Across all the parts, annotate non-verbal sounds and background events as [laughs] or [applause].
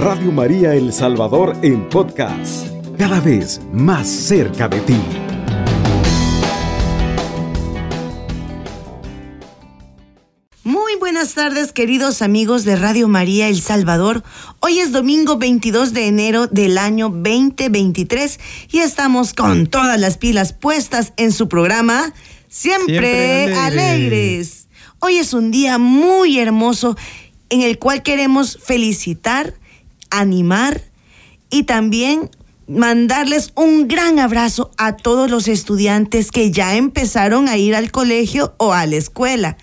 Radio María El Salvador en podcast, cada vez más cerca de ti. Muy buenas tardes queridos amigos de Radio María El Salvador. Hoy es domingo 22 de enero del año 2023 y estamos con todas las pilas puestas en su programa Siempre, Siempre alegres. alegres. Hoy es un día muy hermoso en el cual queremos felicitar, animar y también mandarles un gran abrazo a todos los estudiantes que ya empezaron a ir al colegio o a la escuela.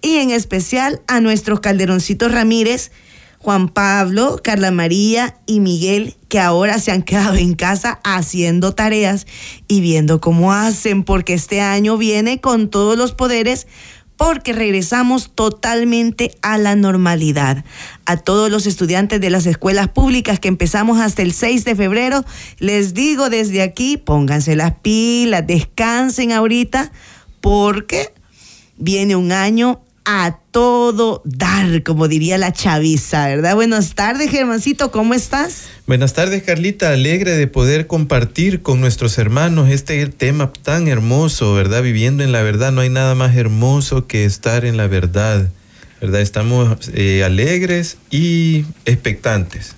Y en especial a nuestros Calderoncitos Ramírez, Juan Pablo, Carla María y Miguel, que ahora se han quedado en casa haciendo tareas y viendo cómo hacen, porque este año viene con todos los poderes porque regresamos totalmente a la normalidad. A todos los estudiantes de las escuelas públicas que empezamos hasta el 6 de febrero, les digo desde aquí, pónganse las pilas, descansen ahorita, porque viene un año a todo dar, como diría la chaviza, ¿verdad? Buenas tardes, Germancito, ¿cómo estás? Buenas tardes, Carlita. Alegre de poder compartir con nuestros hermanos este tema tan hermoso, ¿verdad? Viviendo en la verdad. No hay nada más hermoso que estar en la verdad, ¿verdad? Estamos eh, alegres y expectantes.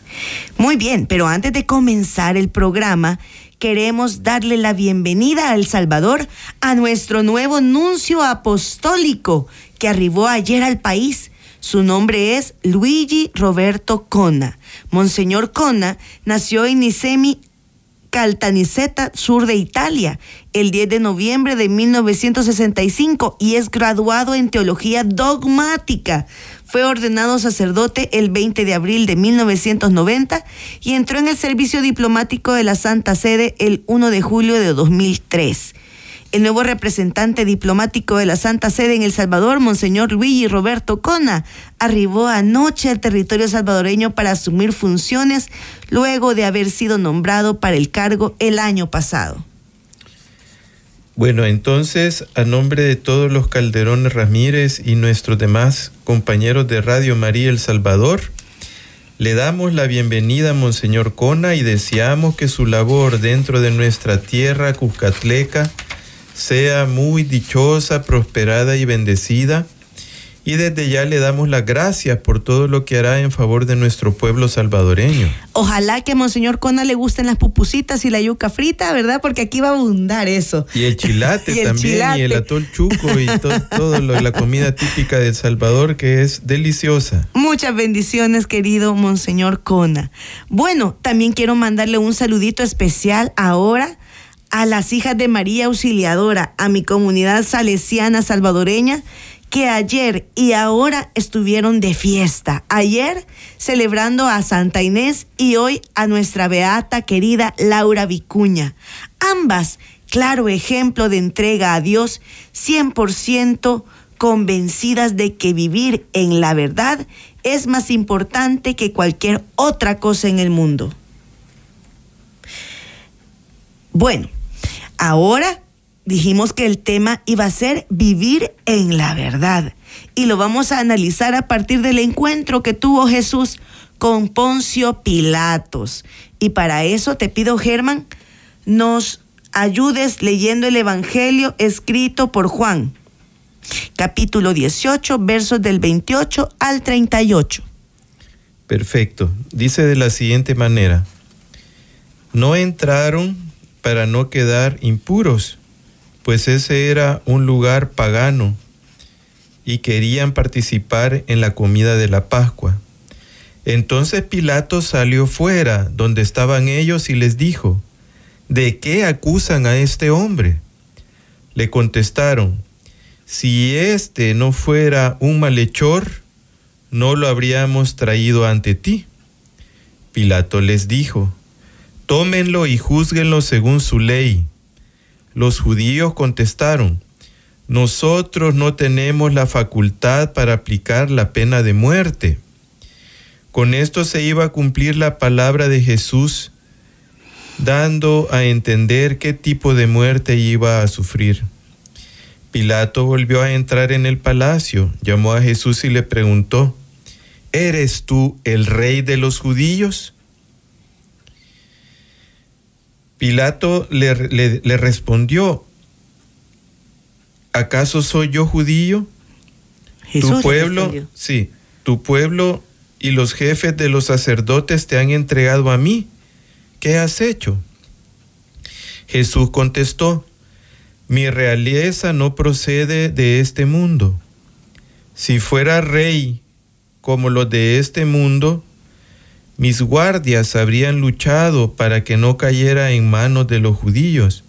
Muy bien, pero antes de comenzar el programa, queremos darle la bienvenida a El Salvador a nuestro nuevo nuncio apostólico que arribó ayer al país. Su nombre es Luigi Roberto Cona. Monseñor Cona nació en Nicemi, Caltanissetta, sur de Italia, el 10 de noviembre de 1965 y es graduado en teología dogmática. Fue ordenado sacerdote el 20 de abril de 1990 y entró en el servicio diplomático de la Santa Sede el 1 de julio de 2003. El nuevo representante diplomático de la Santa Sede en El Salvador, Monseñor Luigi Roberto Cona, arribó anoche al territorio salvadoreño para asumir funciones luego de haber sido nombrado para el cargo el año pasado. Bueno, entonces, a nombre de todos los Calderones Ramírez y nuestros demás compañeros de Radio María El Salvador, le damos la bienvenida a Monseñor Cona y deseamos que su labor dentro de nuestra tierra cuscatleca sea muy dichosa, prosperada y bendecida. Y desde ya le damos las gracias por todo lo que hará en favor de nuestro pueblo salvadoreño. Ojalá que a Monseñor Cona le gusten las pupusitas y la yuca frita, ¿verdad? Porque aquí va a abundar eso. Y el chilate [laughs] Y el también, chilate. y el atol chuco y to- [laughs] todo lo, la comida típica de El Salvador que es deliciosa. Muchas bendiciones, querido Monseñor Cona. Bueno, también quiero mandarle un saludito especial ahora a las hijas de María Auxiliadora, a mi comunidad salesiana salvadoreña, que ayer y ahora estuvieron de fiesta. Ayer celebrando a Santa Inés y hoy a nuestra beata querida Laura Vicuña. Ambas, claro ejemplo de entrega a Dios, 100% convencidas de que vivir en la verdad es más importante que cualquier otra cosa en el mundo. Bueno, ahora dijimos que el tema iba a ser vivir en la verdad y lo vamos a analizar a partir del encuentro que tuvo Jesús con Poncio Pilatos. Y para eso te pido, Germán, nos ayudes leyendo el Evangelio escrito por Juan, capítulo 18, versos del 28 al 38. Perfecto. Dice de la siguiente manera, no entraron para no quedar impuros, pues ese era un lugar pagano y querían participar en la comida de la Pascua. Entonces Pilato salió fuera donde estaban ellos y les dijo, ¿de qué acusan a este hombre? Le contestaron, si este no fuera un malhechor, no lo habríamos traído ante ti. Pilato les dijo, tómenlo y júzguenlo según su ley. Los judíos contestaron, nosotros no tenemos la facultad para aplicar la pena de muerte. Con esto se iba a cumplir la palabra de Jesús, dando a entender qué tipo de muerte iba a sufrir. Pilato volvió a entrar en el palacio, llamó a Jesús y le preguntó, ¿eres tú el rey de los judíos? Pilato le, le- le respondió, ¿acaso soy yo judío? Jesús tu pueblo, sí, tu pueblo y los jefes de los sacerdotes te han entregado a mí. ¿Qué has hecho? Jesús contestó, mi realeza no procede de este mundo. Si fuera rey como los de este mundo, mis guardias habrían luchado para que no cayera en manos de los judíos,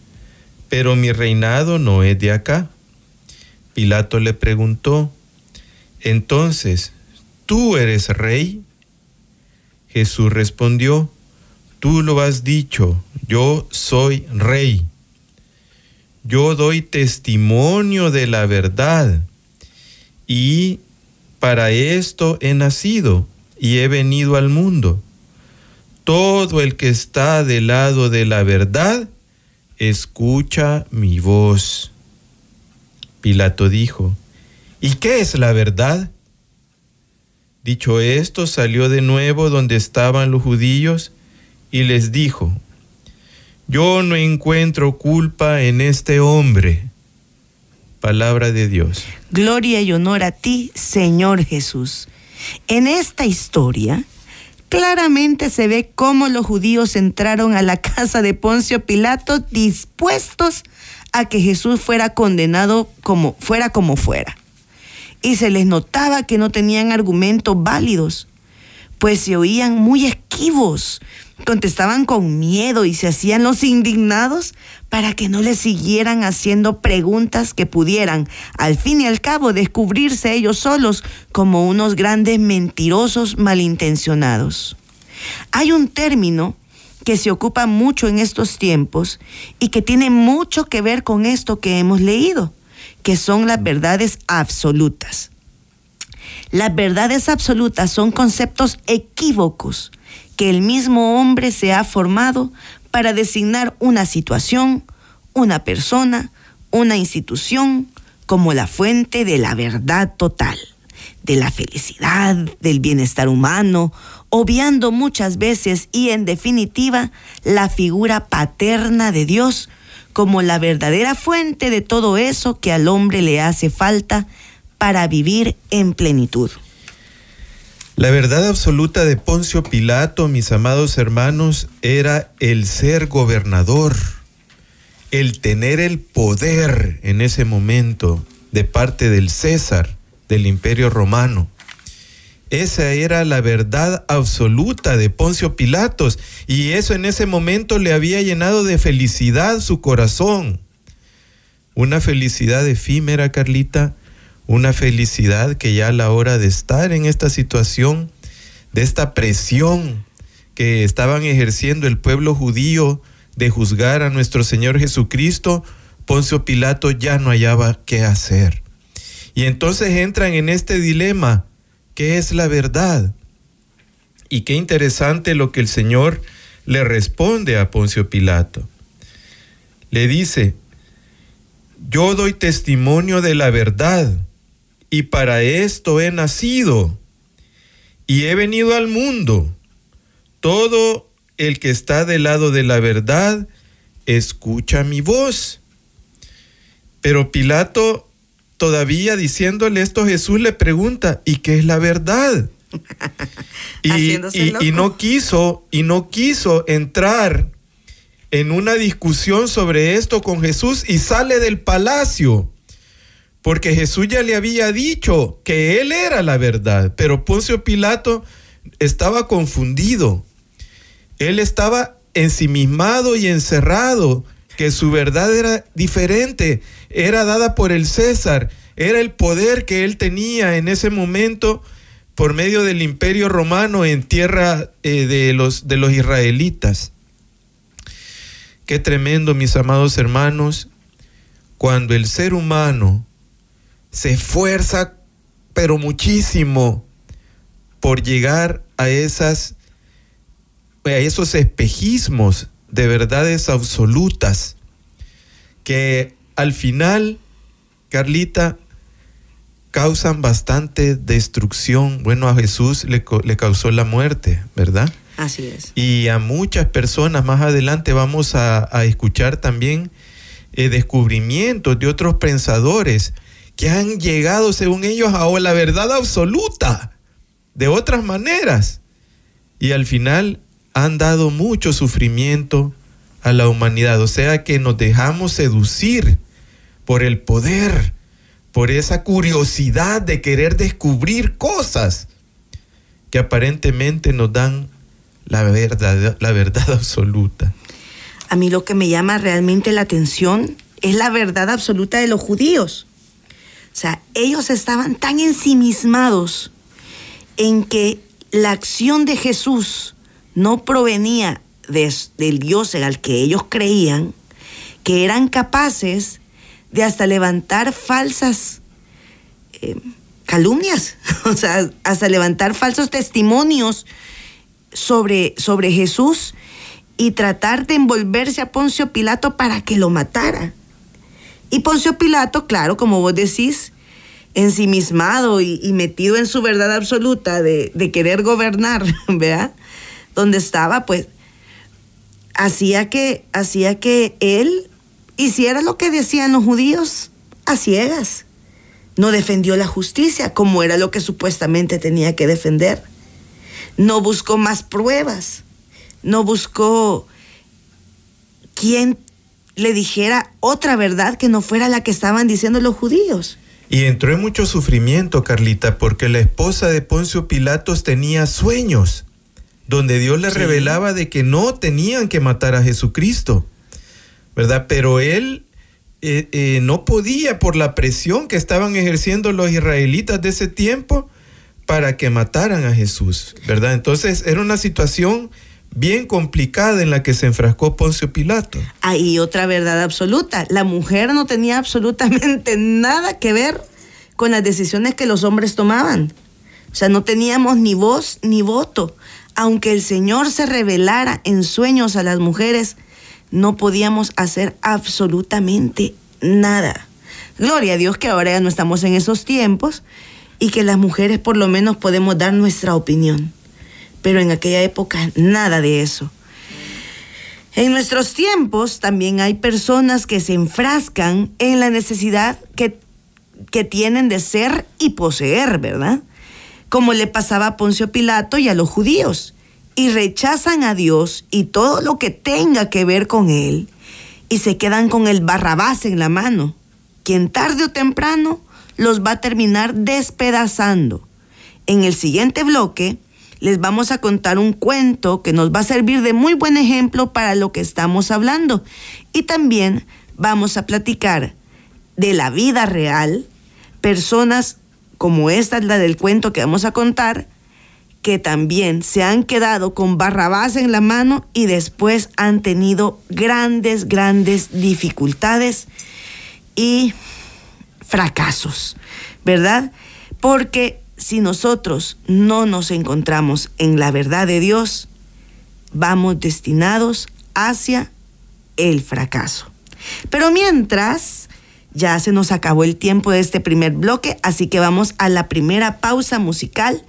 pero mi reinado no es de acá. Pilato le preguntó, entonces, ¿tú eres rey? Jesús respondió, tú lo has dicho, yo soy rey. Yo doy testimonio de la verdad y para esto he nacido y he venido al mundo. Todo el que está del lado de la verdad, escucha mi voz. Pilato dijo, ¿y qué es la verdad? Dicho esto, salió de nuevo donde estaban los judíos y les dijo, yo no encuentro culpa en este hombre. Palabra de Dios. Gloria y honor a ti, Señor Jesús. En esta historia, claramente se ve cómo los judíos entraron a la [laughs] casa de Poncio Pilato dispuestos a que Jesús fuera condenado como fuera como fuera. Y se les notaba que no tenían argumentos válidos, pues se oían muy esquivos, contestaban con miedo y se hacían los indignados para que no les siguieran haciendo preguntas que pudieran, al fin y al cabo, descubrirse ellos solos como unos grandes mentirosos malintencionados. Hay un término que se ocupa mucho en estos tiempos y que tiene mucho que ver con esto que hemos leído, que son las verdades absolutas. Las verdades absolutas son conceptos equívocos que el mismo hombre se ha formado para designar una situación, una persona, una institución como la fuente de la verdad total, de la felicidad, del bienestar humano, obviando muchas veces y en definitiva la figura paterna de Dios como la verdadera fuente de todo eso que al hombre le hace falta para vivir en plenitud. La verdad absoluta de Poncio Pilato, mis amados hermanos, era el ser gobernador, el tener el poder en ese momento de parte del César, del imperio romano. Esa era la verdad absoluta de Poncio Pilatos y eso en ese momento le había llenado de felicidad su corazón. Una felicidad efímera, Carlita, una felicidad que ya a la hora de estar en esta situación, de esta presión que estaban ejerciendo el pueblo judío de juzgar a nuestro Señor Jesucristo, Poncio Pilato ya no hallaba qué hacer. Y entonces entran en este dilema, ¿qué es la verdad? Y qué interesante lo que el Señor le responde a Poncio Pilato. Le dice, yo doy testimonio de la verdad y para esto he nacido y he venido al mundo. Todo el que está del lado de la verdad escucha mi voz. Pero Pilato, todavía diciéndole esto, Jesús le pregunta, ¿y qué es la verdad? [laughs] y, no quiso, y no quiso entrar en una discusión sobre esto con Jesús y sale del palacio. Porque Jesús ya le había dicho que él era la verdad, pero Poncio Pilato estaba confundido. Él estaba ensimismado y encerrado, que su verdad era diferente, era dada por el César, era el poder que él tenía en ese momento por medio del imperio romano en tierra eh, de, los, de los israelitas. Qué tremendo, mis amados hermanos, cuando el ser humano se esfuerza, pero muchísimo, por llegar a esas a esos espejismos de verdades absolutas que al final, Carlita, causan bastante destrucción. Bueno, a Jesús le, le causó la muerte, ¿verdad? Así es. Y a muchas personas más adelante vamos a, a escuchar también eh, descubrimientos de otros pensadores que han llegado, según ellos, a la verdad absoluta de otras maneras. Y al final han dado mucho sufrimiento a la humanidad. O sea que nos dejamos seducir por el poder, por esa curiosidad de querer descubrir cosas que aparentemente nos dan la verdad, la verdad absoluta. A mí lo que me llama realmente la atención es la verdad absoluta de los judíos. O sea, ellos estaban tan ensimismados en que la acción de Jesús no provenía del Dios en el que ellos creían, que eran capaces de hasta levantar falsas eh, calumnias, [laughs] o sea, hasta levantar falsos testimonios sobre, sobre Jesús y tratar de envolverse a Poncio Pilato para que lo matara. Y Poncio Pilato, claro, como vos decís, ensimismado y, y metido en su verdad absoluta de, de querer gobernar, [laughs] ¿vea? Donde estaba, pues, hacía que, hacía que él hiciera lo que decían los judíos a ciegas. No defendió la justicia como era lo que supuestamente tenía que defender. No buscó más pruebas no buscó quien le dijera otra verdad que no fuera la que estaban diciendo los judíos. Y entró en mucho sufrimiento, Carlita, porque la esposa de Poncio Pilatos tenía sueños, donde Dios le revelaba de que no tenían que matar a Jesucristo, ¿verdad? Pero él eh, eh, no podía por la presión que estaban ejerciendo los israelitas de ese tiempo para que mataran a Jesús, ¿verdad? Entonces era una situación bien complicada en la que se enfrascó Poncio Pilato. Hay otra verdad absoluta. La mujer no tenía absolutamente [laughs] nada que ver con las decisiones que los hombres tomaban. O sea, no teníamos ni voz ni voto. Aunque el Señor se revelara en sueños a las mujeres, no podíamos hacer absolutamente nada. Gloria a Dios que ahora ya no estamos en esos tiempos y que las mujeres por lo menos podemos dar nuestra opinión pero en aquella época nada de eso. En nuestros tiempos también hay personas que se enfrascan en la necesidad que, que tienen de ser y poseer, ¿verdad? Como le pasaba a Poncio Pilato y a los judíos, y rechazan a Dios y todo lo que tenga que ver con él, y se quedan con el barrabás en la mano, quien tarde o temprano los va a terminar despedazando. En el siguiente bloque les vamos a contar un cuento que nos va a servir de muy buen ejemplo para lo que estamos hablando. Y también vamos a platicar de la vida real, personas como esta, la del cuento que vamos a contar, que también se han quedado con barrabás en la mano y después han tenido grandes, grandes dificultades y fracasos, ¿verdad? Porque si nosotros no nos encontramos en la verdad de Dios, vamos destinados hacia el fracaso. Pero mientras, ya se nos acabó el tiempo de este primer bloque, así que vamos a la primera pausa musical.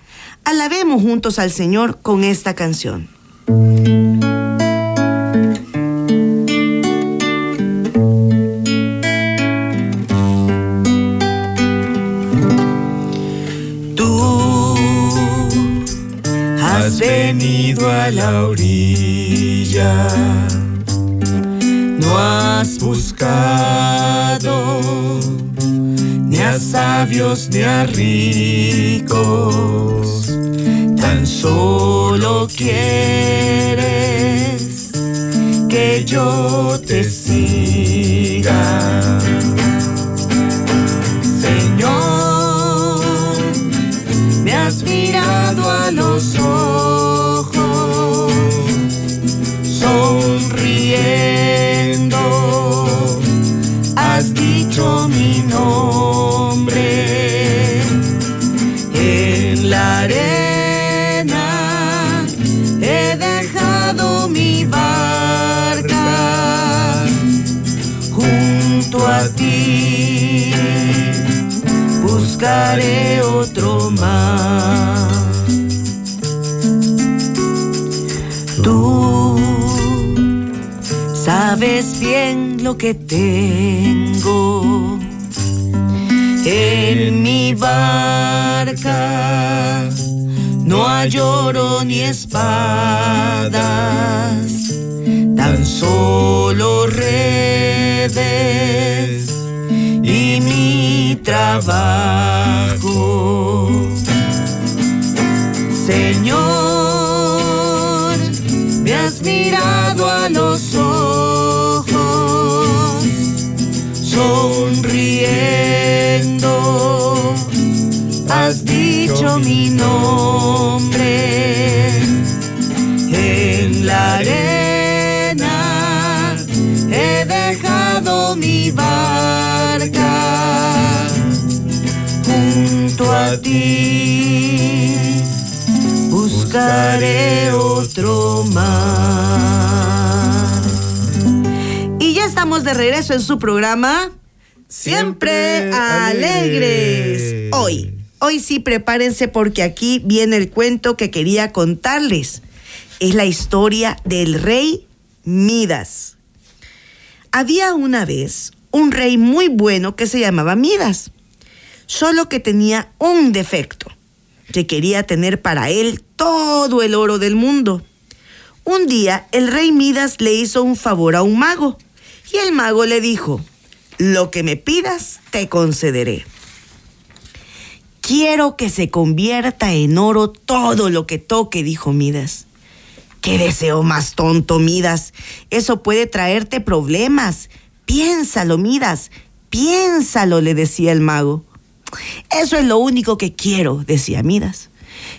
Alabemos juntos al Señor con esta canción. Venido a la orilla, no has buscado ni a sabios ni a ricos, tan solo quieres que yo te mi nombre en la arena he dejado mi barca junto a ti buscaré otro más. Tú sabes bien lo que tengo No hay oro ni espadas, tan solo redes y mi trabajo. Señor, me has mirado a los dicho mi nombre en la arena. He dejado mi barca junto a ti. Buscaré otro mar. Y ya estamos de regreso en su programa. Siempre, Siempre alegres. alegres. Hoy, hoy sí prepárense porque aquí viene el cuento que quería contarles. Es la historia del rey Midas. Había una vez un rey muy bueno que se llamaba Midas, solo que tenía un defecto, que quería tener para él todo el oro del mundo. Un día el rey Midas le hizo un favor a un mago y el mago le dijo, lo que me pidas te concederé. Quiero que se convierta en oro todo lo que toque, dijo Midas. ¿Qué deseo más tonto, Midas? Eso puede traerte problemas. Piénsalo, Midas. Piénsalo, le decía el mago. Eso es lo único que quiero, decía Midas.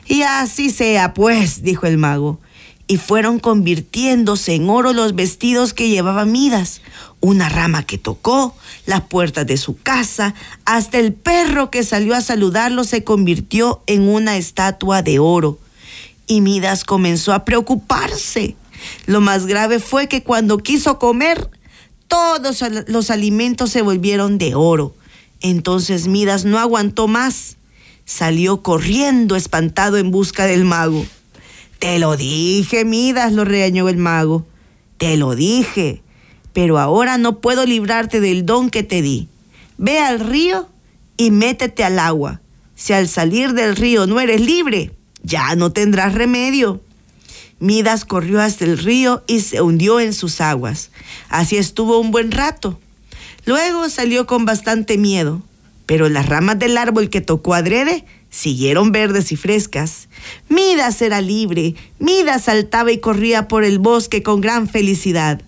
Y así sea, pues, dijo el mago. Y fueron convirtiéndose en oro los vestidos que llevaba Midas, una rama que tocó, las puertas de su casa, hasta el perro que salió a saludarlo se convirtió en una estatua de oro. Y Midas comenzó a preocuparse. Lo más grave fue que cuando quiso comer, todos los alimentos se volvieron de oro. Entonces Midas no aguantó más. Salió corriendo espantado en busca del mago. Te lo dije, Midas, lo regañó el mago. Te lo dije, pero ahora no puedo librarte del don que te di. Ve al río y métete al agua. Si al salir del río no eres libre, ya no tendrás remedio. Midas corrió hasta el río y se hundió en sus aguas. Así estuvo un buen rato. Luego salió con bastante miedo, pero las ramas del árbol que tocó adrede siguieron verdes y frescas. Midas era libre, Midas saltaba y corría por el bosque con gran felicidad.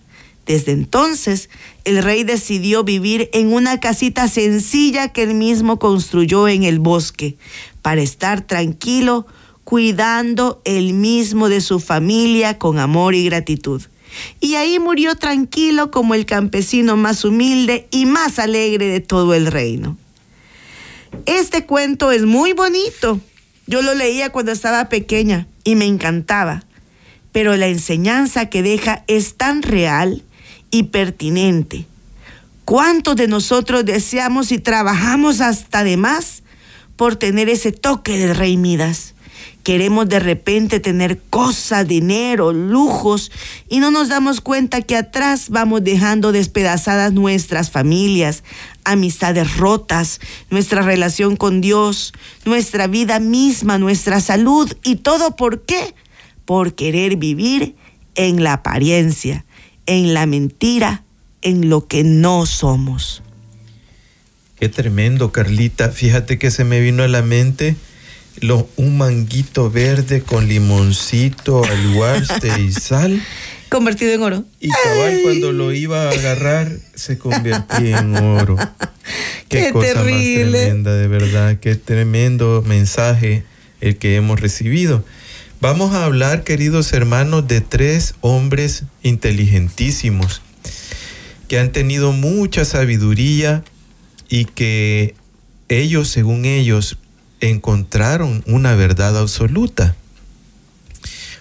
Desde entonces, el rey decidió vivir en una casita sencilla que él mismo construyó en el bosque, para estar tranquilo, cuidando él mismo de su familia con amor y gratitud. Y ahí murió tranquilo como el campesino más humilde y más alegre de todo el reino. Este cuento es muy bonito. Yo lo leía cuando estaba pequeña y me encantaba. Pero la enseñanza que deja es tan real y pertinente. ¿Cuántos de nosotros deseamos y trabajamos hasta de más por tener ese toque del rey Midas? Queremos de repente tener cosas, dinero, lujos y no nos damos cuenta que atrás vamos dejando despedazadas nuestras familias, amistades rotas, nuestra relación con Dios, nuestra vida misma, nuestra salud y todo por qué? Por querer vivir en la apariencia, en la mentira, en lo que no somos. Qué tremendo, Carlita. Fíjate que se me vino a la mente lo, un manguito verde con limoncito, aguaste y [laughs] sal. Convertido en oro. Y cabal, cuando lo iba a agarrar, se convertía en oro. Qué, Qué cosa terrible. más tremenda, de verdad. Qué tremendo mensaje el que hemos recibido. Vamos a hablar, queridos hermanos, de tres hombres inteligentísimos que han tenido mucha sabiduría y que ellos, según ellos, encontraron una verdad absoluta.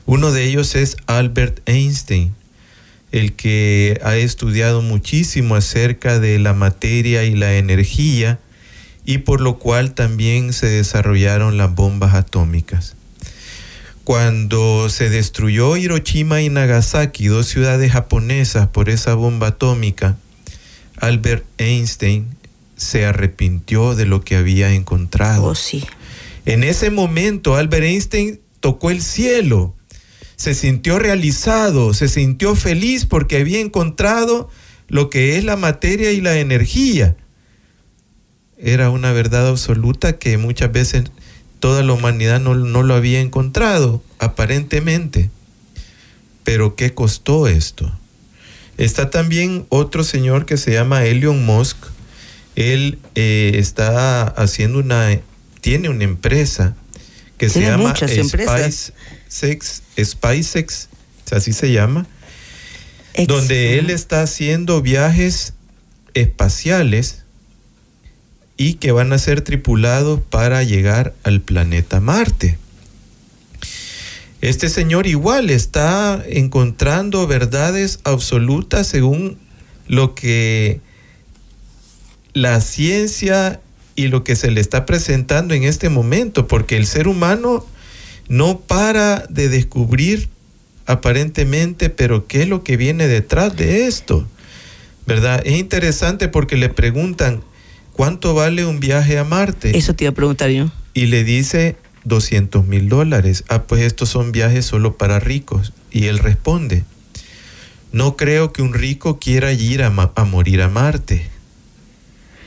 Uno de ellos es Albert Einstein, el que ha estudiado muchísimo acerca de la materia y la energía y por lo cual también se desarrollaron las bombas atómicas. Cuando se destruyó Hiroshima y Nagasaki, dos ciudades japonesas, por esa bomba atómica, Albert Einstein se arrepintió de lo que había encontrado. Oh, sí. En ese momento, Albert Einstein tocó el cielo, se sintió realizado, se sintió feliz porque había encontrado lo que es la materia y la energía. Era una verdad absoluta que muchas veces toda la humanidad no, no lo había encontrado, aparentemente. Pero ¿qué costó esto? Está también otro señor que se llama Elon Musk. Él eh, está haciendo una, tiene una empresa que se llama. SpaceX, SpaceX, así se llama, Ex- donde él está haciendo viajes espaciales y que van a ser tripulados para llegar al planeta Marte. Este señor igual está encontrando verdades absolutas según lo que la ciencia y lo que se le está presentando en este momento, porque el ser humano no para de descubrir aparentemente, pero ¿qué es lo que viene detrás de esto? ¿Verdad? Es interesante porque le preguntan, ¿cuánto vale un viaje a Marte? Eso te iba a preguntar yo. y le dice 200 mil dólares. Ah, pues estos son viajes solo para ricos. Y él responde, no creo que un rico quiera ir a, a morir a Marte.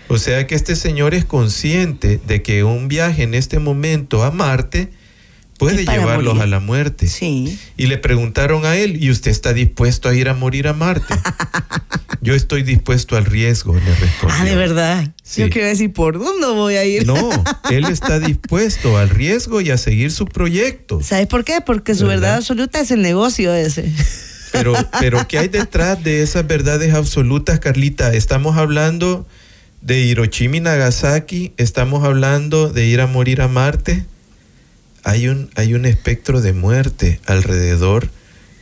O sea que este señor es consciente de que un viaje en este momento a Marte puede llevarlos morir. a la muerte. Sí. Y le preguntaron a él, ¿y usted está dispuesto a ir a morir a Marte? [laughs] Yo estoy dispuesto al riesgo, le respondió. Ah, de verdad. Sí. Yo quiero decir, ¿por dónde voy a ir? No, [laughs] él está dispuesto al riesgo y a seguir su proyecto. ¿Sabes por qué? Porque su ¿Verdad? verdad absoluta es el negocio ese. [laughs] Pero, pero ¿qué hay detrás de esas verdades absolutas, Carlita? Estamos hablando de Hiroshima y Nagasaki, estamos hablando de ir a morir a Marte. Hay un, hay un espectro de muerte alrededor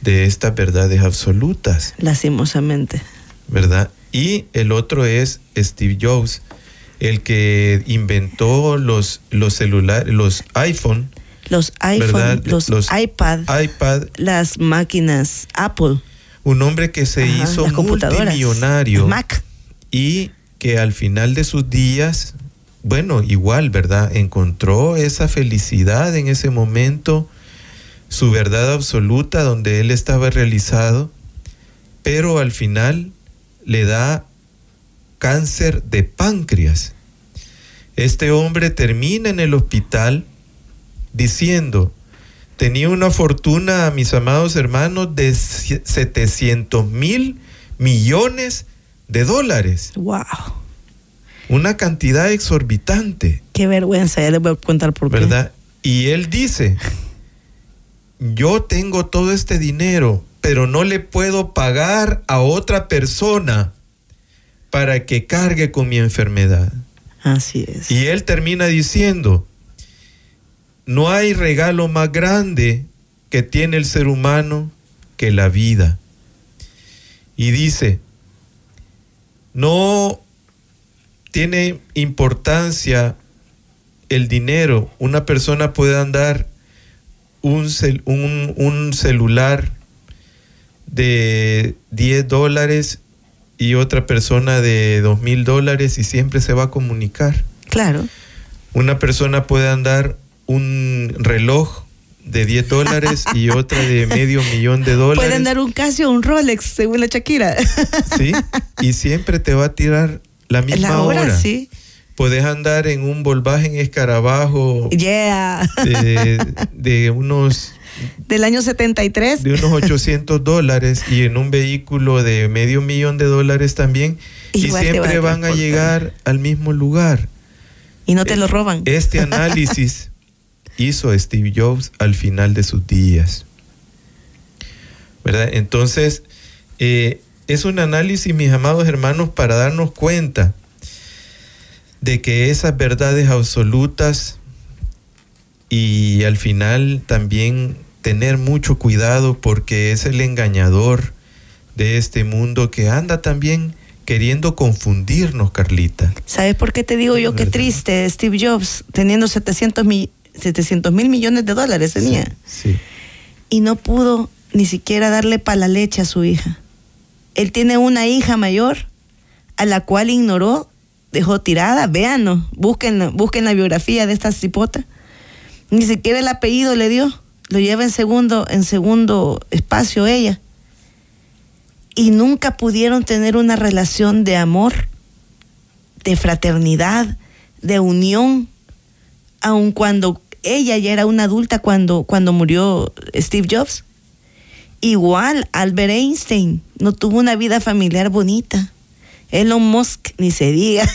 de estas verdades absolutas, Lastimosamente. ¿verdad? Y el otro es Steve Jobs, el que inventó los, los celulares, los iPhone, Los iPhone, ¿verdad? los, Los iPad, iPad, las máquinas Apple, un hombre que se ajá, hizo multimillonario. Mac. y que al final de sus días, bueno, igual, ¿verdad? Encontró esa felicidad en ese momento, su verdad absoluta donde él estaba realizado, pero al final le da cáncer de páncreas. Este hombre termina en el hospital diciendo, tenía una fortuna, mis amados hermanos, de 700 mil millones de dólares. Wow. Una cantidad exorbitante, Qué vergüenza, ya les voy a contar por qué. ¿verdad? Y él dice, yo tengo todo este dinero, pero no le puedo pagar a otra persona para que cargue con mi enfermedad. Así es. Y él termina diciendo, no hay regalo más grande que tiene el ser humano que la vida. Y dice, no tiene importancia el dinero. Una persona puede andar un, cel- un- un celular de 10 dólares y otra persona de 2 mil dólares y siempre se va a comunicar. Claro. Una persona puede andar un reloj de 10 dólares y [laughs] otra de medio millón de dólares. Pueden dar un Casio o un Rolex, según la Shakira. Sí, y siempre te va a tirar la misma la hora, hora. sí. Puedes andar en un Volkswagen escarabajo Yeah. de, de unos [laughs] Del año 73. de unos 800 dólares y en un vehículo de medio millón de dólares también Igual y siempre van a van a transportar. llegar al mismo lugar. Y no te lo roban. Este [laughs] análisis hizo Steve Jobs al final de sus días. ¿Verdad? Entonces, eh, es un análisis, mis amados hermanos, para darnos cuenta de que esas verdades absolutas y al final también tener mucho cuidado porque es el engañador de este mundo que anda también queriendo confundirnos, Carlita. ¿Sabes por qué te digo yo qué triste Steve Jobs teniendo 700 mil 700 mil millones de dólares tenía? Sí, sí. Y no pudo ni siquiera darle para la leche a su hija. Él tiene una hija mayor a la cual ignoró, dejó tirada. Véanlo, busquen, busquen la biografía de esta cipota. Ni siquiera el apellido le dio. Lo lleva en segundo, en segundo espacio ella. Y nunca pudieron tener una relación de amor, de fraternidad, de unión, aun cuando ella ya era una adulta cuando, cuando murió Steve Jobs. Igual Albert Einstein no tuvo una vida familiar bonita. Elon Musk, ni se diga.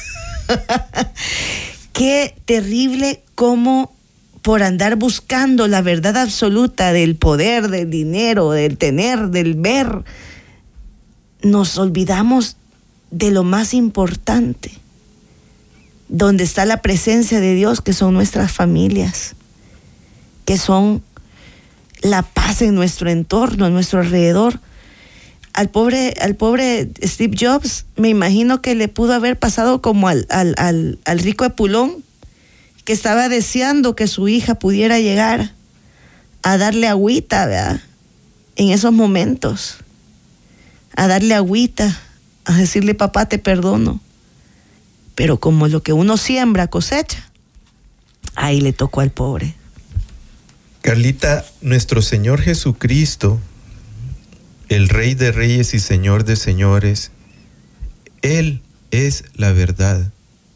[laughs] Qué terrible cómo por andar buscando la verdad absoluta del poder, del dinero, del tener, del ver, nos olvidamos de lo más importante, donde está la presencia de Dios, que son nuestras familias, que son la paz en nuestro entorno, en nuestro alrededor. Al pobre, al pobre Steve Jobs, me imagino que le pudo haber pasado como al, al, al, al rico Epulón, que estaba deseando que su hija pudiera llegar a darle agüita, ¿verdad? En esos momentos, a darle agüita, a decirle, papá, te perdono. Pero como lo que uno siembra cosecha, ahí le tocó al pobre. Carlita, nuestro Señor Jesucristo, el Rey de Reyes y Señor de Señores, Él es la verdad.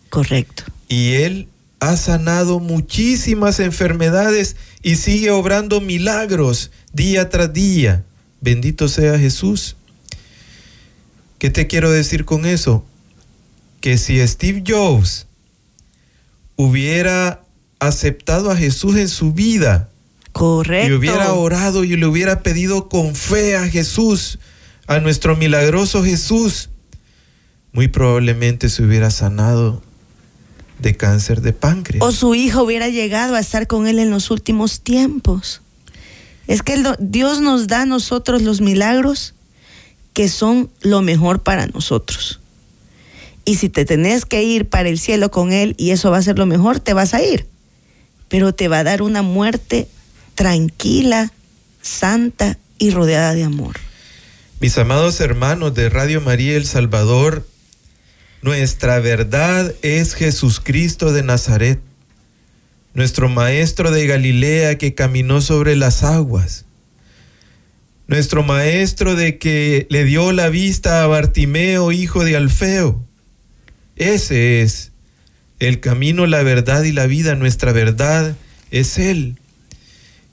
Correcto. Y Él ha sanado muchísimas enfermedades y sigue obrando milagros día tras día. Bendito sea Jesús. ¿Qué te quiero decir con eso? Que si Steve Jobs hubiera aceptado a Jesús en su vida, Correcto. y hubiera orado y le hubiera pedido con fe a Jesús, a nuestro milagroso Jesús, muy probablemente se hubiera sanado de cáncer de páncreas. O su hijo hubiera llegado a estar con él en los últimos tiempos. Es que Dios nos da a nosotros los milagros que son lo mejor para nosotros. Y si te tenés que ir para el cielo con Él y eso va a ser lo mejor, te vas a ir. Pero te va a dar una muerte tranquila, santa y rodeada de amor. Mis amados hermanos de Radio María El Salvador, nuestra verdad es Jesucristo de Nazaret, nuestro maestro de Galilea que caminó sobre las aguas, nuestro maestro de que le dio la vista a Bartimeo, hijo de Alfeo. Ese es el camino, la verdad y la vida. Nuestra verdad es Él.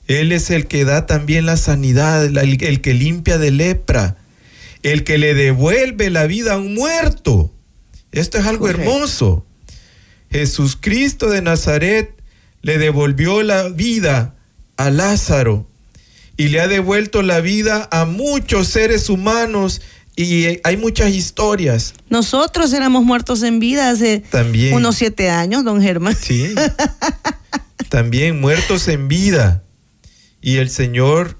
Él es el que da también la sanidad, el, el que limpia de lepra, el que le devuelve la vida a un muerto. Esto es algo Correcto. hermoso. Jesucristo de Nazaret le devolvió la vida a Lázaro y le ha devuelto la vida a muchos seres humanos y hay muchas historias Nosotros éramos muertos en vida hace también. unos siete años, don Germán. Sí. También muertos en vida. Y el Señor,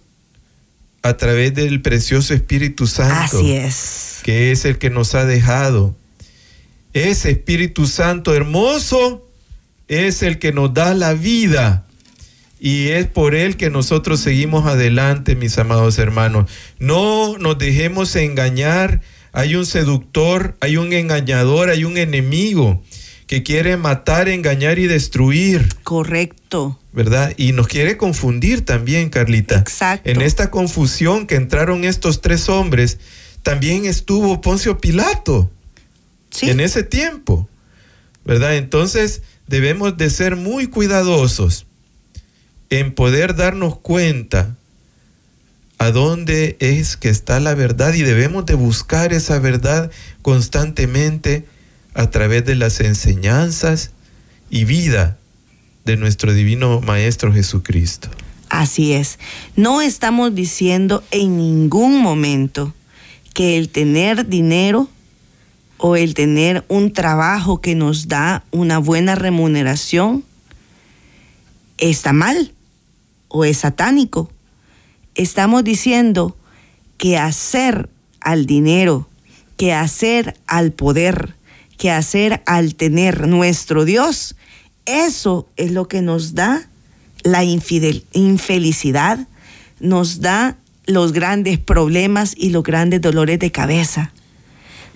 a través del precioso Espíritu Santo, Así es. que es el que nos ha dejado, ese Espíritu Santo hermoso es el que nos da la vida. Y es por él que nosotros seguimos adelante, mis amados hermanos. No nos dejemos engañar. Hay un seductor, hay un engañador, hay un enemigo que quiere matar, engañar y destruir, Correcto. ¿verdad? Y nos quiere confundir también, Carlita. Exacto. En esta confusión que entraron estos tres hombres, también estuvo Poncio Pilato Sí. en ese tiempo, ¿verdad? Entonces debemos de ser muy cuidadosos en poder darnos cuenta a dónde es que está la verdad y debemos de buscar esa verdad constantemente a través de las enseñanzas y vida de nuestro divino Maestro Jesucristo. Así es. No estamos diciendo en ningún momento que el tener dinero o el tener un trabajo que nos da una buena remuneración está mal o es satánico. Estamos diciendo que hacer al dinero que hacer al poder, que hacer al tener nuestro Dios, eso es lo que nos da la infelicidad, nos da los grandes problemas y los grandes dolores de cabeza.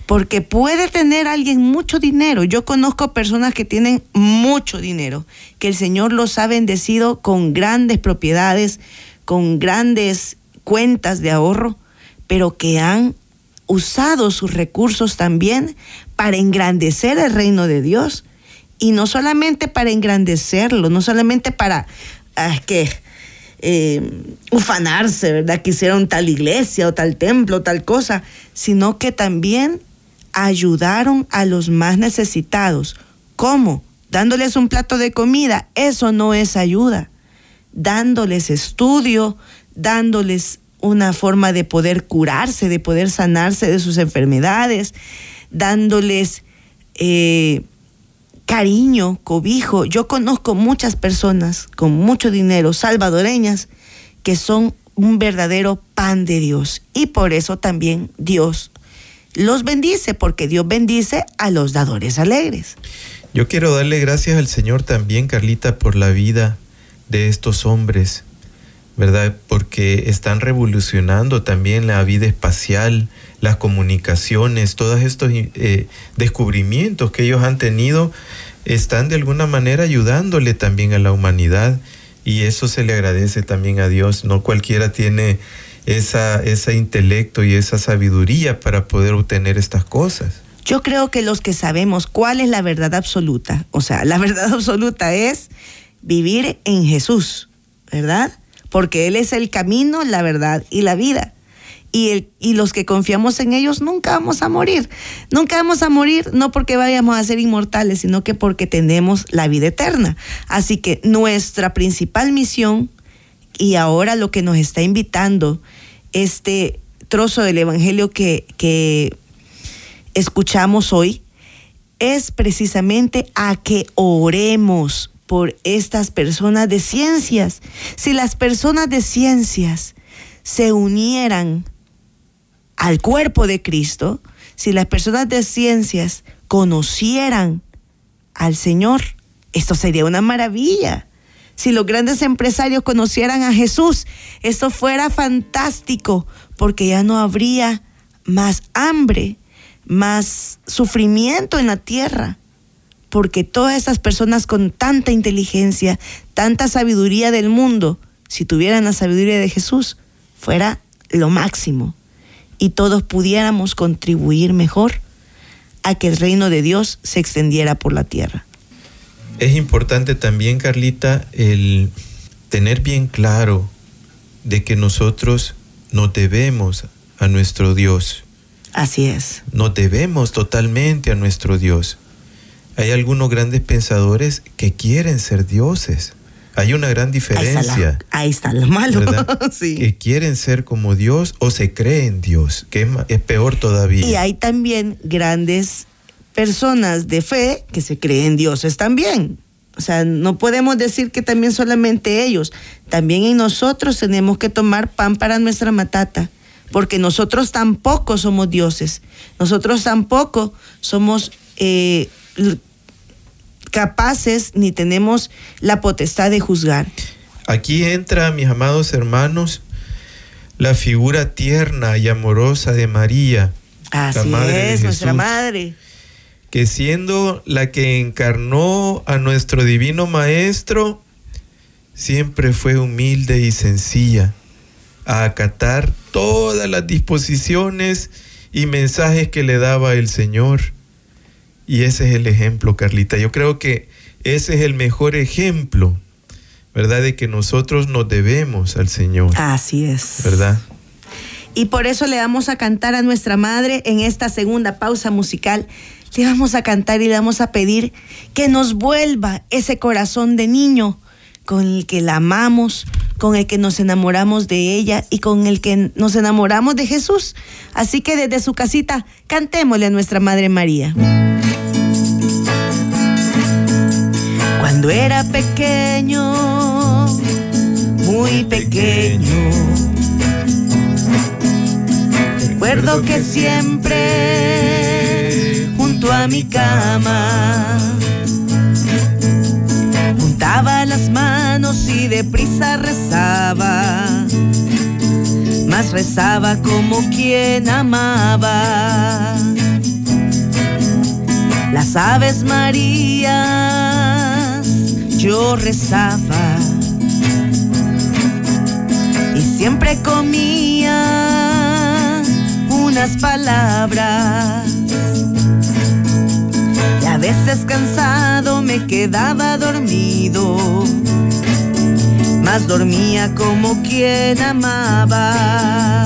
Porque puede tener alguien mucho dinero. Yo conozco personas que tienen mucho dinero, que el Señor los ha bendecido con grandes propiedades, con grandes cuentas de ahorro, pero que han usado sus recursos también para engrandecer el reino de Dios. Y no solamente para engrandecerlo, no solamente para ah, que eh, ufanarse, ¿verdad? Que hicieron tal iglesia o tal templo, tal cosa, sino que también ayudaron a los más necesitados. ¿Cómo? Dándoles un plato de comida. Eso no es ayuda. Dándoles estudio, dándoles una forma de poder curarse, de poder sanarse de sus enfermedades, dándoles eh, cariño, cobijo. Yo conozco muchas personas con mucho dinero, salvadoreñas, que son un verdadero pan de Dios. Y por eso también Dios los bendice, porque Dios bendice a los dadores alegres. Yo quiero darle gracias al Señor también, Carlita, por la vida de estos hombres, ¿verdad? Porque están revolucionando también la vida espacial, las comunicaciones, todos estos eh, descubrimientos que ellos han tenido están de alguna manera ayudándole también a la humanidad y eso se le agradece también a Dios. No cualquiera tiene esa, ese intelecto y esa sabiduría para poder obtener estas cosas. Yo creo que los que sabemos cuál es la verdad absoluta, o sea, la [laughs] verdad absoluta es vivir en Jesús, ¿verdad? Porque Él es el camino, la verdad y la vida y, y los que confiamos en ellos nunca vamos a morir. Nunca vamos a morir no porque vayamos a ser inmortales, sino que porque tenemos la vida eterna. Así que nuestra principal misión y ahora lo que nos está invitando este trozo del Evangelio que, que escuchamos hoy es precisamente a que oremos por estas personas de ciencias. Si las personas de ciencias se unieran al cuerpo de Cristo, si las personas de ciencias conocieran al Señor, esto sería una maravilla. Si los grandes empresarios conocieran a Jesús, esto fuera fantástico, porque ya no habría más hambre, más sufrimiento en la tierra, porque todas esas personas con tanta inteligencia, tanta sabiduría del mundo, si tuvieran la sabiduría de Jesús, fuera lo máximo y todos pudiéramos contribuir mejor a que el reino de Dios se extendiera por la tierra. Es importante también, Carlita, el tener bien claro de que nosotros nos debemos a nuestro Dios. Así es. Nos debemos totalmente a nuestro Dios. Hay algunos grandes pensadores que quieren ser dioses. Hay una gran diferencia. Ahí está, lo malo. [laughs] Que quieren ser como Dios o se creen Dios, que es, peor todavía. Y hay también grandes personas de fe que se creen dioses también. O sea, no podemos decir que también solamente ellos. También en nosotros tenemos que tomar pan para nuestra matata, porque nosotros tampoco somos dioses. Nosotros tampoco somos eh, capaces ni tenemos la potestad de juzgar. Aquí entra, mis amados hermanos, la figura tierna y amorosa de María. Así la madre es, nuestra madre. Que siendo la que encarnó a nuestro divino Maestro, siempre fue humilde y sencilla a acatar todas las disposiciones y mensajes que le daba el Señor. Y ese es el ejemplo, Carlita. Yo creo que ese es el mejor ejemplo, ¿verdad? De que nosotros nos debemos al Señor. Así es. ¿Verdad? Y por eso le vamos a cantar a nuestra madre en esta segunda pausa musical. Le vamos a cantar y le vamos a pedir que nos vuelva ese corazón de niño con el que la amamos, con el que nos enamoramos de ella y con el que nos enamoramos de Jesús. Así que desde su casita, cantémosle a nuestra Madre María. Cuando era pequeño, muy pequeño, recuerdo que siempre junto a mi cama. Juntaba las manos y deprisa rezaba, más rezaba como quien amaba. Las aves marías yo rezaba. Y siempre comía unas palabras. Y a veces cansado me quedaba dormido más dormía como quien amaba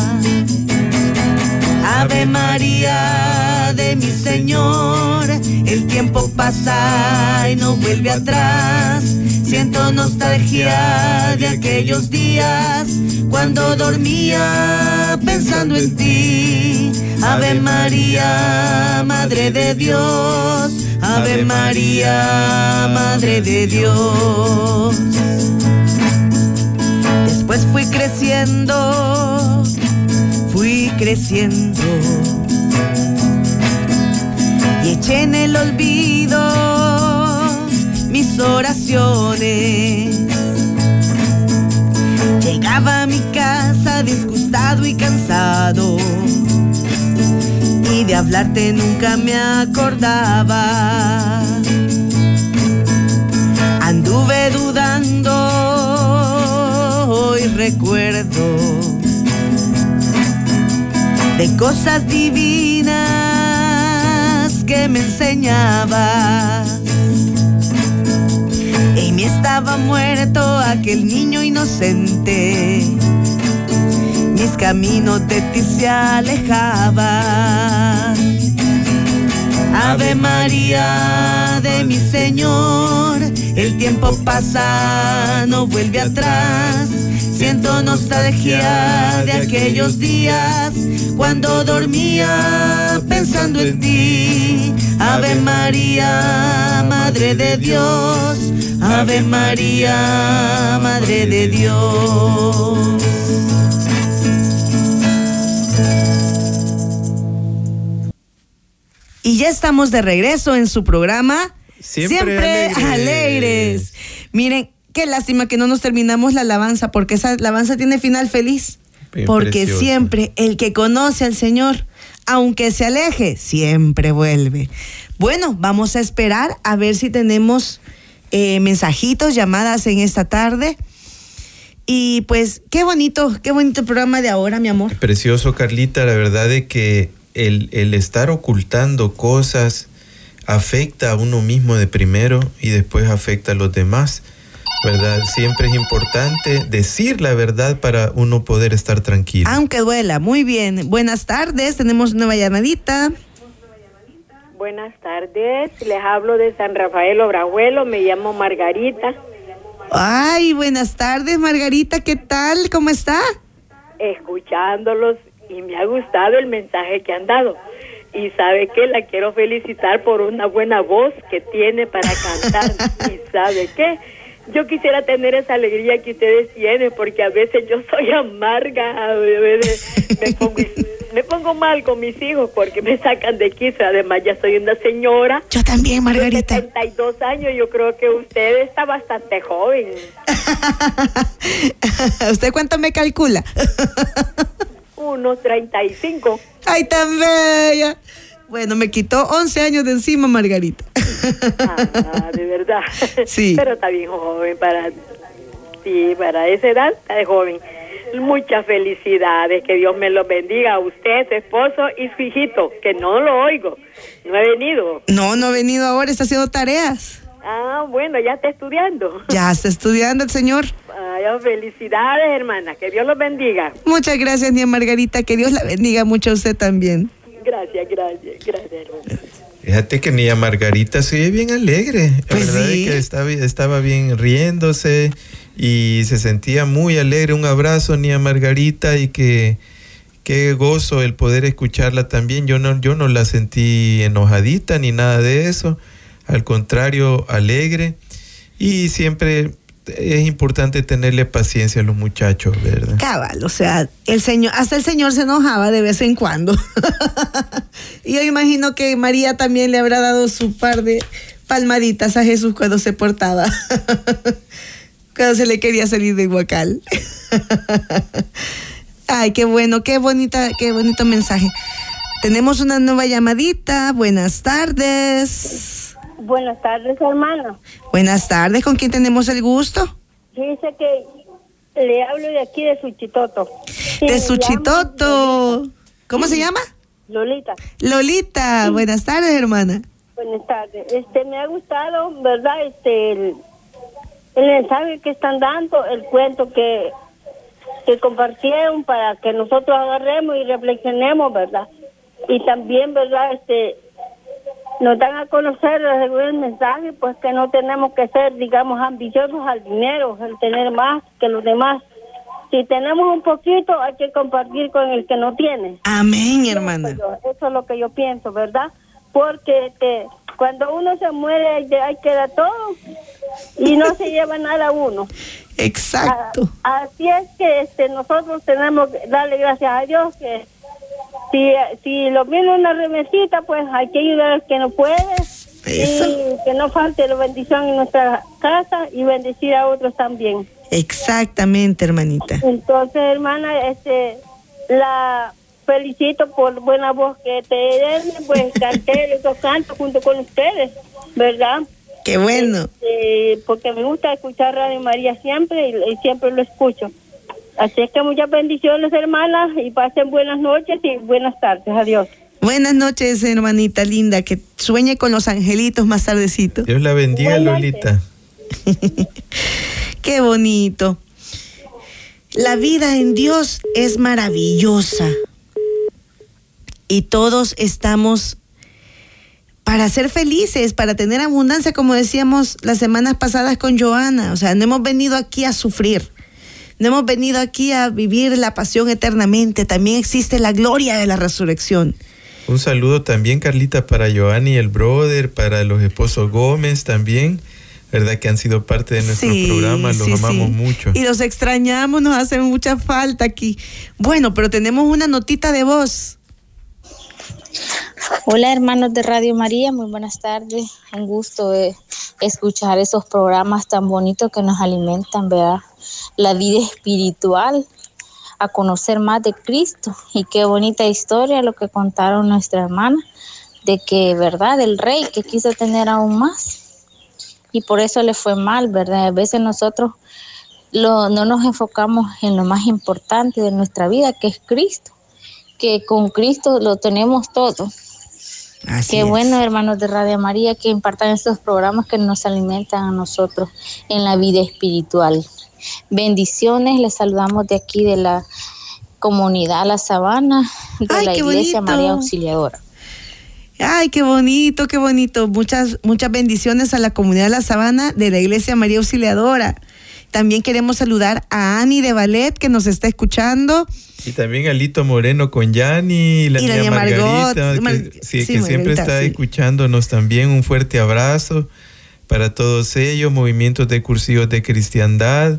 Ave María de mi Señor, el tiempo pasa y no vuelve atrás. Siento nostalgia de aquellos días cuando dormía pensando en ti. Ave María, Madre de Dios. Ave María, Madre de Dios. Después fui creciendo creciendo y eché en el olvido mis oraciones. Llegaba a mi casa disgustado y cansado y de hablarte nunca me acordaba. Anduve dudando y recuerdo de cosas divinas que me enseñaba. En mí estaba muerto aquel niño inocente. Mis caminos de ti se alejaban. Ave María de mi Señor, el tiempo pasa, no vuelve atrás. Siento nostalgia de aquellos días cuando dormía pensando en ti. Ave María, Madre de Dios. Ave María, Madre de Dios. Y ya estamos de regreso en su programa. Siempre, alegres. alegres. Miren, qué lástima que no nos terminamos la alabanza, porque esa alabanza tiene final feliz. Bien porque siempre el que conoce al Señor, aunque se aleje, siempre vuelve. Bueno, vamos a esperar a ver si tenemos eh, mensajitos, llamadas en esta tarde. Y pues, qué bonito, qué bonito programa de ahora, mi amor. Precioso, Carlita, la verdad es que el, el estar ocultando cosas afecta a uno mismo de primero y después afecta a los demás, ¿verdad? Siempre es importante decir la verdad para uno poder estar tranquilo. Aunque duela, muy bien. Buenas tardes, tenemos nueva llamadita. Buenas tardes, les hablo de San Rafael Obrajuelo, me llamo Margarita, Ay, buenas tardes, Margarita, ¿qué tal? ¿Cómo está? escuchándolos y me ha gustado el mensaje que han dado. Y sabe que la quiero felicitar por una buena voz que tiene para cantar. y sabe qué, yo quisiera tener esa alegría que ustedes tienen, porque a veces yo soy amarga, a veces me pongo, me pongo mal con mis hijos porque me sacan de quicio. Además, ya soy una señora. Yo también, Tengo Margarita. 72 años, yo creo que usted está bastante joven. [laughs] ¿Usted cuánto me calcula? [laughs] Unos 35. Ay, tan bella. Bueno, me quitó 11 años de encima, Margarita. Ah, de verdad. [laughs] Sí. Pero está bien joven para sí, para esa edad, está de joven. Muchas felicidades, que Dios me los bendiga a usted, su esposo y su hijito, que no lo oigo, no he venido. No, no ha venido ahora, está haciendo tareas. Ah, bueno, ya está estudiando. Ya está estudiando el señor. Ay, oh, felicidades, hermana, que Dios los bendiga. Muchas gracias, Nia Margarita. Que Dios la bendiga mucho a usted también. Gracias, gracias, gracias, hermana. Fíjate que Nia Margarita se ve bien alegre. La Pues verdad sí. es que estaba, estaba bien riéndose y se sentía muy alegre. Un abrazo, Nia Margarita, y que qué gozo el poder escucharla también. Yo no, yo no la sentí enojadita ni nada de eso. Al contrario, alegre. Y siempre es importante tenerle paciencia a los muchachos, ¿verdad? Cabal, o sea, el señor, hasta el señor se enojaba de vez en cuando. [laughs] y yo imagino que María también le habrá dado su par de palmaditas a Jesús cuando se portaba. [laughs] cuando se le quería salir del huacal. [laughs] Ay, qué bueno, qué bonita, qué bonito mensaje. Tenemos una nueva llamadita. Buenas tardes. Buenas tardes, hermano. Buenas tardes, ¿con quién tenemos el gusto? Dice que le hablo de aquí de Suchitoto. de Suchitoto. ¿Cómo se llama? Lolita. Lolita, buenas tardes, hermana. Buenas tardes. Este, me ha gustado, ¿verdad? Este, el, el mensaje que están dando, el cuento que, que compartieron para que nosotros agarremos y reflexionemos, ¿verdad? Y también, ¿verdad? Este, nos dan a conocer el mensaje, pues que no tenemos que ser, digamos, ambiciosos al dinero, al tener más que los demás. Si tenemos un poquito, hay que compartir con el que no tiene. Amén, hermana. Eso, es lo que yo pienso, ¿verdad? Porque este, cuando uno se muere, hay que dar todo y no se lleva nada a uno. [laughs] Exacto. así es que este, nosotros tenemos que darle gracias a Dios que si, si lo viene una remesita, pues hay que ayudar al que no puede. Y que no falte la bendición en nuestra casa y bendecir a otros también. Exactamente, hermanita. Entonces, hermana, este, la felicito por buena voz que te pues [laughs] canté esos cantos junto con ustedes, ¿verdad? Qué bueno. Este, porque me gusta escuchar Radio María siempre y siempre lo escucho. Así es que muchas bendiciones, hermanas, y pasen buenas noches y buenas tardes. Adiós. Buenas noches, hermanita linda, que sueñe con los angelitos más tardecito. Dios la bendiga, Lolita. [laughs] Qué bonito. La vida en Dios es maravillosa. Y todos estamos para ser felices, para tener abundancia, como decíamos las semanas pasadas con Joana. O sea, no hemos venido aquí a sufrir. No hemos venido aquí a vivir la pasión eternamente, también existe la gloria de la resurrección. Un saludo también, Carlita, para Joanny, el brother, para los esposos Gómez también, ¿verdad? Que han sido parte de nuestro programa, los amamos mucho. Y los extrañamos, nos hacen mucha falta aquí. Bueno, pero tenemos una notita de voz. Hola hermanos de Radio María, muy buenas tardes. Un gusto de escuchar esos programas tan bonitos que nos alimentan, ¿verdad? La vida espiritual, a conocer más de Cristo. Y qué bonita historia lo que contaron nuestra hermana, de que, ¿verdad? El rey que quiso tener aún más. Y por eso le fue mal, ¿verdad? A veces nosotros no nos enfocamos en lo más importante de nuestra vida, que es Cristo. Que con Cristo lo tenemos todo. Qué bueno, hermanos de Radio María, que impartan estos programas que nos alimentan a nosotros en la vida espiritual. Bendiciones, les saludamos de aquí de la comunidad La Sabana, de la Iglesia María Auxiliadora. Ay, qué bonito, qué bonito. Muchas, muchas bendiciones a la comunidad de La Sabana de la Iglesia María Auxiliadora. También queremos saludar a Ani de Ballet que nos está escuchando. Y también a Lito Moreno con Yanni, la, niña Margarita, que, siempre está escuchándonos también. Un fuerte abrazo para todos ellos, movimientos de cursivos de cristiandad,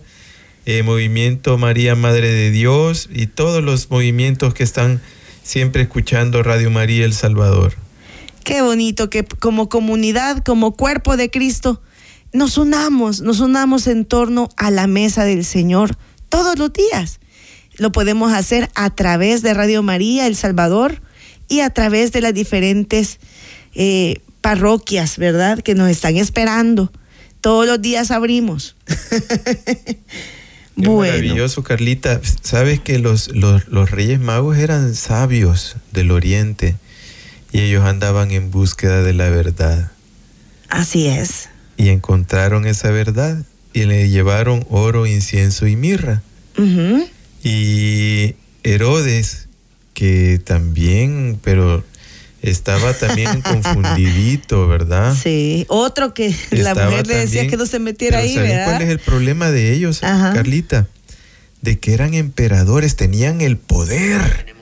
eh, movimiento María Madre de Dios y todos los movimientos que están siempre escuchando Radio María El Salvador. Qué bonito que como comunidad, como cuerpo de Cristo, nos unamos, nos unamos en torno a la mesa del Señor todos los días. Lo podemos hacer a través de Radio María El Salvador y a través de las diferentes eh, parroquias, ¿verdad? Que nos están esperando. Todos los días abrimos. [laughs] Qué Maravilloso, Carlita. Sabes que los, los, los Reyes Magos eran sabios del Oriente y ellos andaban en búsqueda de la verdad. Así es. Y encontraron esa verdad y le llevaron oro, incienso y mirra. Y Herodes, que también, pero estaba también [laughs] confundidito, ¿verdad? Sí, otro que la mujer le decía que no se metiera ahí, ¿verdad? ¿Cuál es el problema de ellos, Carlita? De que eran emperadores, tenían el poder.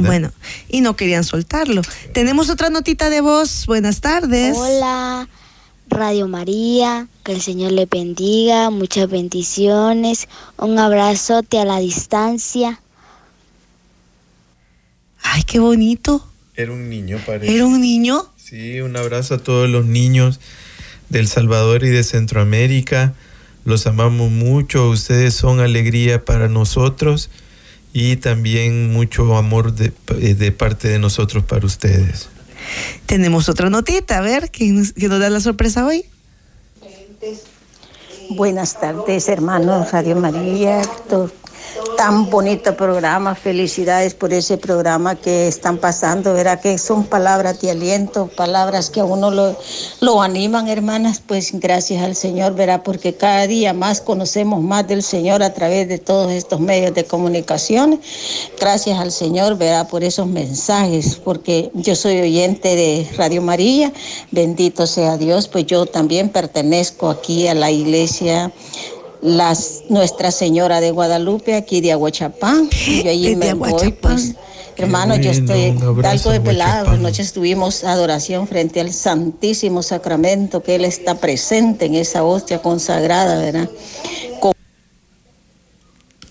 Bueno, y no querían soltarlo. Tenemos otra notita de voz. Buenas tardes. Hola. Radio María, que el Señor le bendiga, muchas bendiciones, un abrazote a la distancia. Ay, qué bonito. Era un niño, parece. ¿Era un niño? Sí, un abrazo a todos los niños del Salvador y de Centroamérica. Los amamos mucho, ustedes son alegría para nosotros y también mucho amor de, de parte de nosotros para ustedes. Tenemos otra notita, a ver, ¿quién nos, quién nos da la sorpresa hoy? Buenas tardes, hermanos Radio María, tan bonito programa. Felicidades por ese programa que están pasando. Verá que son palabras de aliento, palabras que a uno lo, lo animan, hermanas. Pues gracias al Señor, verá, porque cada día más conocemos más del Señor a través de todos estos medios de comunicación. Gracias al Señor, verá, por esos mensajes, porque yo soy oyente de Radio María. Bendito sea Dios, pues yo también pertenezco aquí a la iglesia las, Nuestra Señora de Guadalupe, aquí de Aguachapán. Y yo allí me voy, pues, hermano, yo estoy algo de pelado. Anoche estuvimos adoración frente al Santísimo Sacramento, que Él está presente en esa hostia consagrada, ¿verdad? Con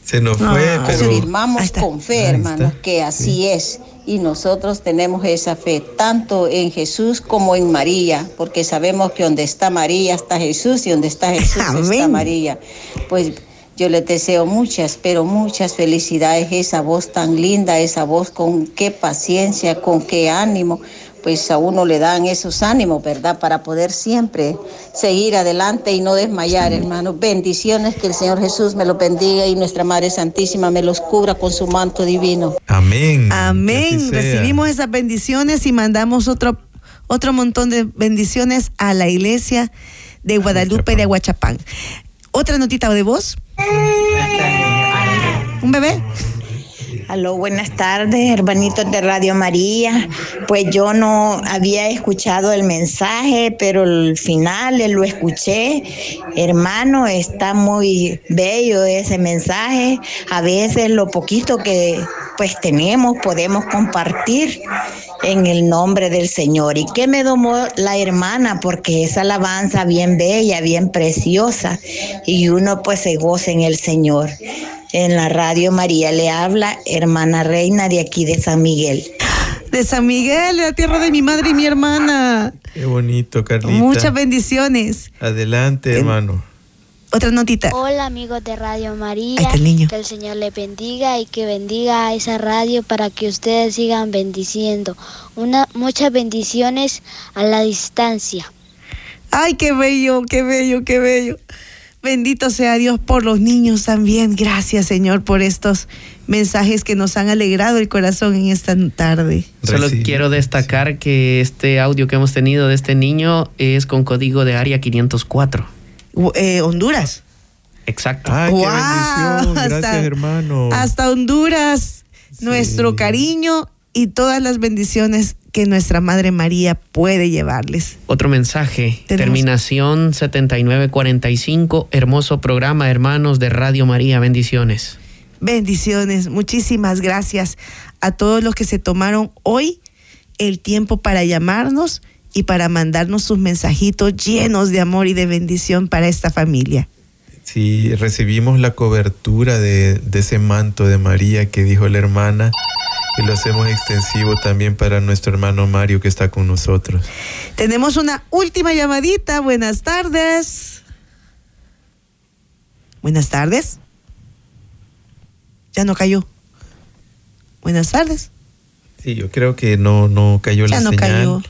Se nos fue, pero... Afirmamos con fe, hermano, que así es. Y nosotros tenemos esa fe tanto en Jesús como en María, porque sabemos que donde está María está Jesús y donde está [laughs] Jesús Amén. está María. Pues yo les deseo muchas, pero muchas felicidades, esa voz tan linda, esa voz con qué paciencia, con qué ánimo, pues a uno le dan esos ánimos, ¿verdad? Para poder siempre seguir adelante y no desmayar, hermano. Bendiciones, que el Señor Jesús me los bendiga y nuestra Madre Santísima me los cubra con su manto divino. Amén. Amén. Recibimos esas bendiciones y mandamos otro, otro montón de bendiciones a la iglesia de Guadalupe de Aguachapán. Otra notita de voz. ¿Un bebé? Aló, buenas tardes, hermanitos de Radio María. Pues yo no había escuchado el mensaje, pero el final eh, lo escuché. Hermano, está muy bello ese mensaje. A veces lo poquito que pues tenemos podemos compartir en el nombre del Señor. ¿Y qué me domó la hermana? Porque esa alabanza bien bella, bien preciosa, y uno pues se goza en el Señor. En la radio María le habla hermana reina de aquí de San Miguel. De San Miguel, la tierra de mi madre y mi hermana. Qué bonito, Carlita. Muchas bendiciones. Adelante, hermano. Otra notita. Hola amigos de Radio María, Ahí está el niño. que el Señor les bendiga y que bendiga a esa radio para que ustedes sigan bendiciendo. Una, muchas bendiciones a la distancia. Ay, qué bello, qué bello, qué bello. Bendito sea Dios por los niños también. Gracias, Señor, por estos mensajes que nos han alegrado el corazón en esta tarde. Solo Recibe. quiero destacar que este audio que hemos tenido de este niño es con código de área 504. Gu- eh, Honduras. Exacto. Ay, qué Guau, bendición. Gracias, hasta- hermano. Hasta Honduras. Nuestro cariño y todas las bendiciones que nuestra Madre María puede llevarles. Otro mensaje, Tenemos- terminación 7945, hermoso programa, hermanos de Radio María, bendiciones. Bendiciones. Muchísimas gracias a todos los que se tomaron hoy el tiempo para llamarnos y para mandarnos sus mensajitos llenos de amor y de bendición para esta familia. Sí, recibimos la cobertura de, de ese manto de María que dijo la hermana y lo hacemos extensivo también para nuestro hermano Mario que está con nosotros. Tenemos una última llamadita. Buenas tardes. Buenas tardes. Ya no cayó. Buenas tardes. Sí, yo creo que no, no cayó Ya la no señal. cayó.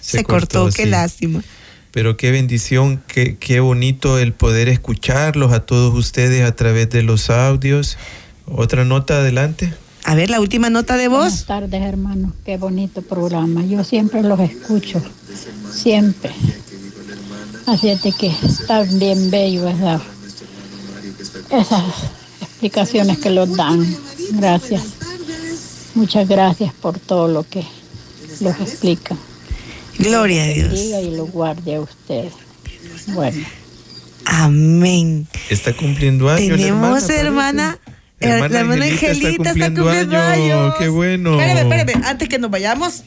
Se, cortó, qué sí. lástima. Pero qué bendición, qué, qué bonito el poder escucharlos a todos ustedes a través de los audios. Otra nota adelante. A ver, la última nota de Buenas voz. tardes, hermano. Qué bonito programa. Yo siempre los escucho. Siempre. Así es de que está bien bello esa- esas explicaciones que los dan. Gracias. Muchas gracias por todo lo que los explican. Gloria a Dios. Diga y lo guarde a ustedes. Bueno. Amén. Está cumpliendo años. Tenemos parece. hermana. La hermana la hermana Angelita está Angelita está cumpliendo cumpliendo años. años. Qué bueno. Espérame, espérame. Antes que nos vayamos,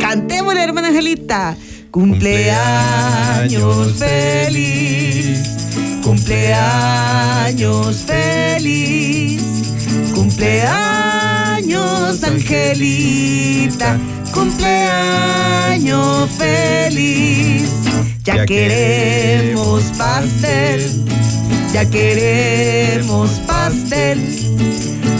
cantemos la hermana Angelita. Cumpleaños feliz, cumpleaños feliz, cumpleaños Angelita, cumpleaños feliz. Ya queremos pastel, ya queremos pastel,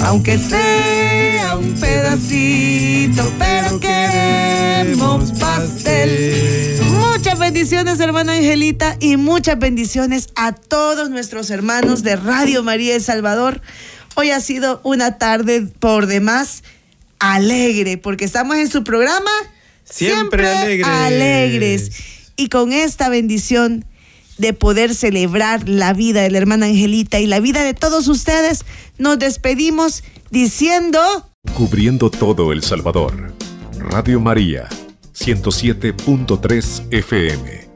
aunque sea un pedacito, pero queremos pastel. Muchas bendiciones, hermana Angelita, y muchas bendiciones a todos nuestros hermanos de Radio María El Salvador. Hoy ha sido una tarde por demás alegre, porque estamos en su programa Siempre alegres. alegres. Y con esta bendición de poder celebrar la vida de la hermana Angelita y la vida de todos ustedes, nos despedimos diciendo... Cubriendo todo El Salvador. Radio María, 107.3 FM.